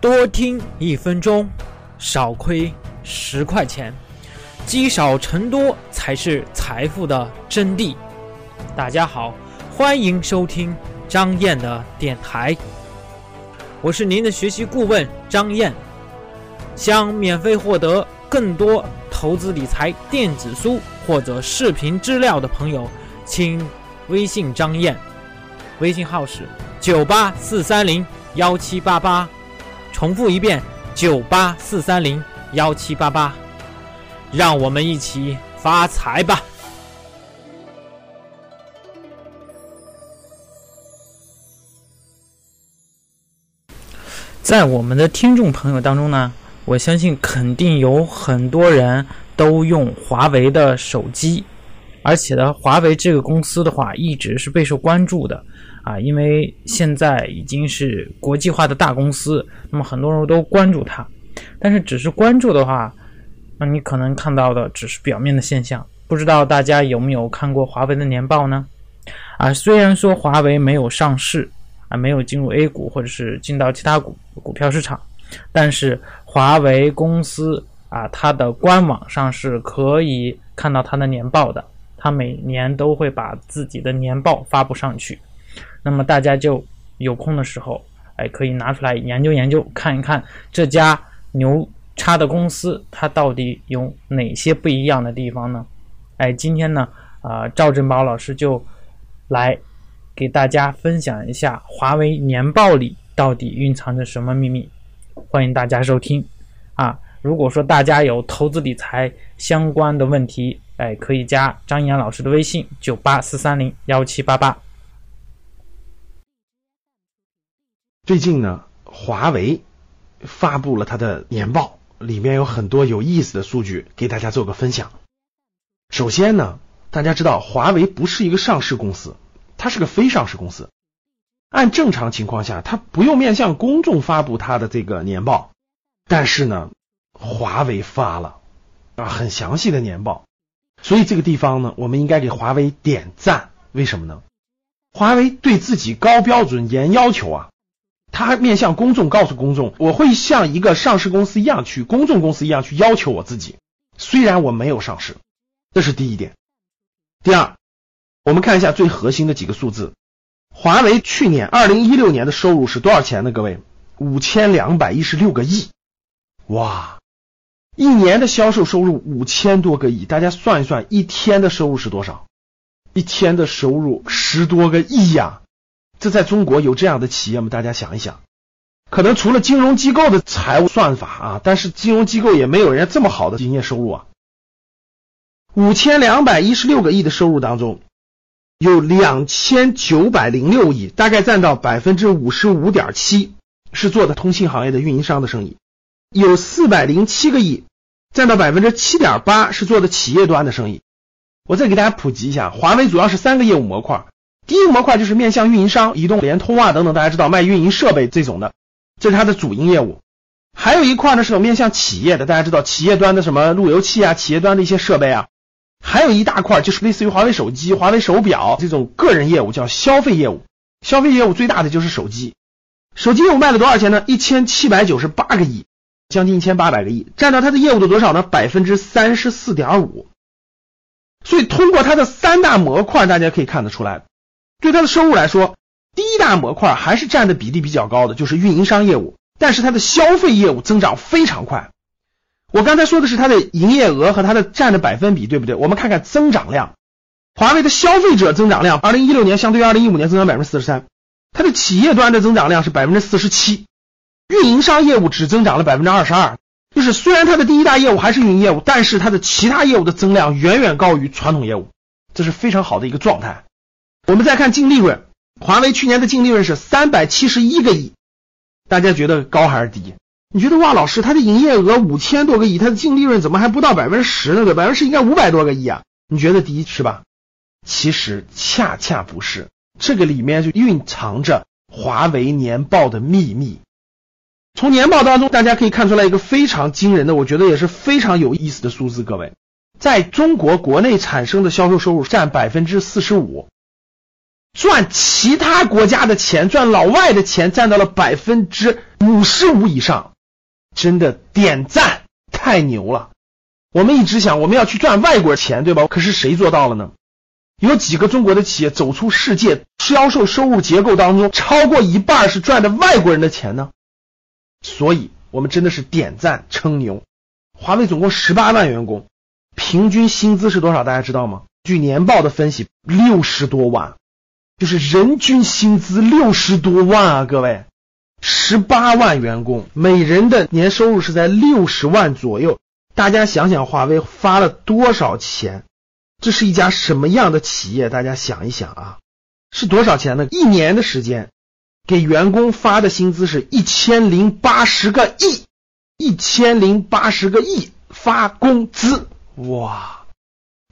多听一分钟，少亏十块钱，积少成多才是财富的真谛。大家好，欢迎收听张燕的电台，我是您的学习顾问张燕。想免费获得更多投资理财电子书或者视频资料的朋友，请微信张燕，微信号是九八四三零幺七八八。重复一遍：九八四三零幺七八八，让我们一起发财吧！在我们的听众朋友当中呢，我相信肯定有很多人都用华为的手机，而且呢，华为这个公司的话一直是备受关注的。啊，因为现在已经是国际化的大公司，那么很多人都关注它，但是只是关注的话，那你可能看到的只是表面的现象。不知道大家有没有看过华为的年报呢？啊，虽然说华为没有上市，啊，没有进入 A 股或者是进到其他股股票市场，但是华为公司啊，它的官网上是可以看到它的年报的，它每年都会把自己的年报发布上去。那么大家就有空的时候，哎，可以拿出来研究研究，看一看这家牛叉的公司它到底有哪些不一样的地方呢？哎，今天呢，啊，赵振宝老师就来给大家分享一下华为年报里到底蕴藏着什么秘密，欢迎大家收听。啊，如果说大家有投资理财相关的问题，哎，可以加张岩老师的微信：九八四三零幺七八八。最近呢，华为发布了它的年报，里面有很多有意思的数据，给大家做个分享。首先呢，大家知道华为不是一个上市公司，它是个非上市公司。按正常情况下，它不用面向公众发布它的这个年报，但是呢，华为发了啊很详细的年报，所以这个地方呢，我们应该给华为点赞。为什么呢？华为对自己高标准、严要求啊。他面向公众告诉公众，我会像一个上市公司一样去公众公司一样去要求我自己，虽然我没有上市，这是第一点。第二，我们看一下最核心的几个数字，华为去年二零一六年的收入是多少钱呢？各位，五千两百一十六个亿，哇，一年的销售收入五千多个亿，大家算一算，一天的收入是多少？一天的收入十多个亿呀。这在中国有这样的企业吗？大家想一想，可能除了金融机构的财务算法啊，但是金融机构也没有人家这么好的营业收入啊。五千两百一十六个亿的收入当中，有两千九百零六亿，大概占到百分之五十五点七，是做的通信行业的运营商的生意；有四百零七个亿，占到百分之七点八，是做的企业端的生意。我再给大家普及一下，华为主要是三个业务模块。第一个模块就是面向运营商，移动、联通啊等等，大家知道卖运营设备这种的，这是它的主营业务。还有一块呢是有面向企业的，大家知道企业端的什么路由器啊，企业端的一些设备啊。还有一大块就是类似于华为手机、华为手表这种个人业务，叫消费业务。消费业务最大的就是手机，手机业务卖了多少钱呢？一千七百九十八个亿，将近一千八百个亿，占到它的业务的多少呢？百分之三十四点五。所以通过它的三大模块，大家可以看得出来。对它的收入来说，第一大模块还是占的比例比较高的，就是运营商业务。但是它的消费业务增长非常快。我刚才说的是它的营业额和它的占的百分比，对不对？我们看看增长量，华为的消费者增长量，二零一六年相对于二零一五年增长百分之四十三，它的企业端的增长量是百分之四十七，运营商业务只增长了百分之二十二。就是虽然它的第一大业务还是运营业务，但是它的其他业务的增量远远高于传统业务，这是非常好的一个状态。我们再看净利润，华为去年的净利润是三百七十一个亿，大家觉得高还是低？你觉得哇，老师，它的营业额五千多个亿，它的净利润怎么还不到百分之十呢？对，百分之十应该五百多个亿啊？你觉得低是吧？其实恰恰不是，这个里面就蕴藏着华为年报的秘密。从年报当中，大家可以看出来一个非常惊人的，我觉得也是非常有意思的数字。各位，在中国国内产生的销售收入占百分之四十五。赚其他国家的钱，赚老外的钱，占到了百分之五十五以上，真的点赞，太牛了！我们一直想我们要去赚外国钱，对吧？可是谁做到了呢？有几个中国的企业走出世界，销售收入结构当中超过一半是赚的外国人的钱呢？所以，我们真的是点赞称牛。华为总共十八万员工，平均薪资是多少？大家知道吗？据年报的分析，六十多万，就是人均薪资六十多万啊！各位，十八万员工，每人的年收入是在六十万左右。大家想想，华为发了多少钱？这是一家什么样的企业？大家想一想啊，是多少钱呢？一年的时间，给员工发的薪资是一千零八十个亿，一千零八十个亿发工资，哇！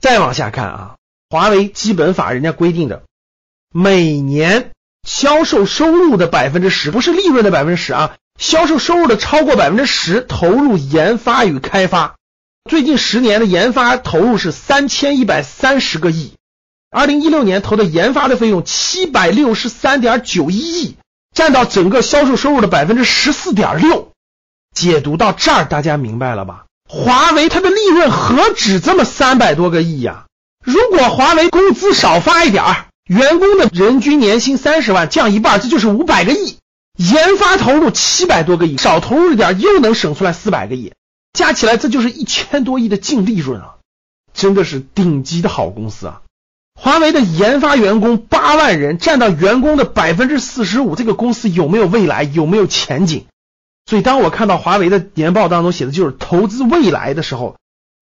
再往下看啊，华为基本法人家规定的，每年销售收入的百分之十，不是利润的百分之十啊，销售收入的超过百分之十投入研发与开发。最近十年的研发投入是三千一百三十个亿，二零一六年投的研发的费用七百六十三点九一亿，占到整个销售收入的百分之十四点六。解读到这儿，大家明白了吧？华为它的利润何止这么三百多个亿呀？如果华为工资少发一点儿，员工的人均年薪三十万降一半，这就是五百个亿。研发投入七百多个亿，少投入一点又能省出来四百个亿。加起来这就是一千多亿的净利润啊，真的是顶级的好公司啊！华为的研发员工八万人，占到员工的百分之四十五，这个公司有没有未来？有没有前景？所以当我看到华为的年报当中写的就是投资未来的时候，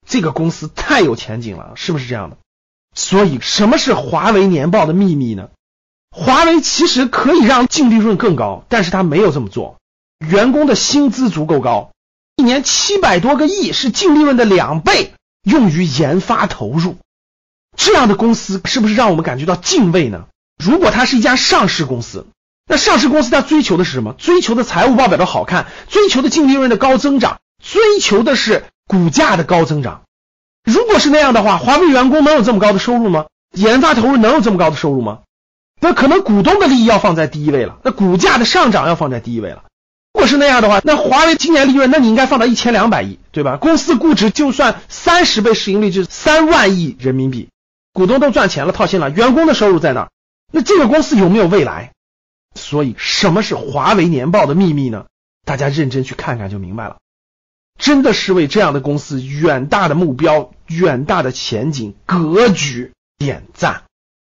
这个公司太有前景了，是不是这样的？所以什么是华为年报的秘密呢？华为其实可以让净利润更高，但是他没有这么做，员工的薪资足够高。一年七百多个亿是净利润的两倍，用于研发投入，这样的公司是不是让我们感觉到敬畏呢？如果它是一家上市公司，那上市公司它追求的是什么？追求的财务报表的好看，追求的净利润的高增长，追求的是股价的高增长。如果是那样的话，华为员工能有这么高的收入吗？研发投入能有这么高的收入吗？那可能股东的利益要放在第一位了，那股价的上涨要放在第一位了。如果是那样的话，那华为今年利润，那你应该放到一千两百亿，对吧？公司估值就算三十倍市盈率，就是三万亿人民币，股东都赚钱了，套现了，员工的收入在哪？那这个公司有没有未来？所以，什么是华为年报的秘密呢？大家认真去看看就明白了。真的是为这样的公司远大的目标、远大的前景格局点赞。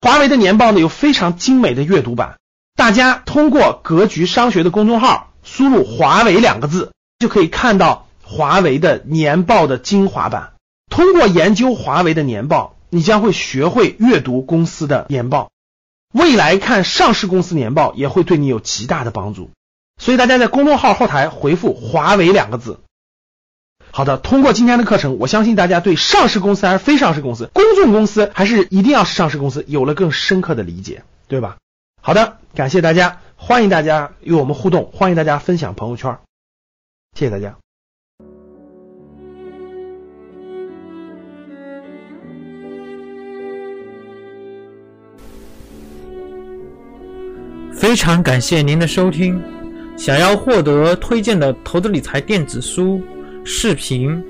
华为的年报呢，有非常精美的阅读版，大家通过格局商学的公众号。输入“华为”两个字，就可以看到华为的年报的精华版。通过研究华为的年报，你将会学会阅读公司的年报。未来看上市公司年报也会对你有极大的帮助。所以大家在公众号后台回复“华为”两个字。好的，通过今天的课程，我相信大家对上市公司还是非上市公司、公众公司还是一定要是上市公司有了更深刻的理解，对吧？好的，感谢大家。欢迎大家与我们互动，欢迎大家分享朋友圈，谢谢大家。非常感谢您的收听。想要获得推荐的投资理财电子书、视频，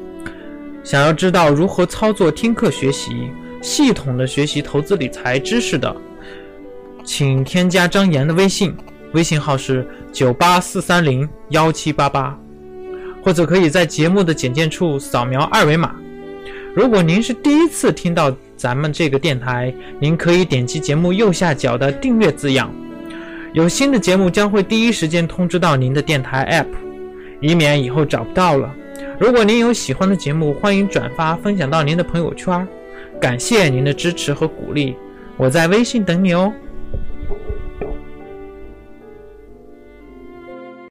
想要知道如何操作听课学习，系统的学习投资理财知识的，请添加张岩的微信。微信号是九八四三零幺七八八，或者可以在节目的简介处扫描二维码。如果您是第一次听到咱们这个电台，您可以点击节目右下角的订阅字样，有新的节目将会第一时间通知到您的电台 App，以免以后找不到了。如果您有喜欢的节目，欢迎转发分享到您的朋友圈。感谢您的支持和鼓励，我在微信等你哦。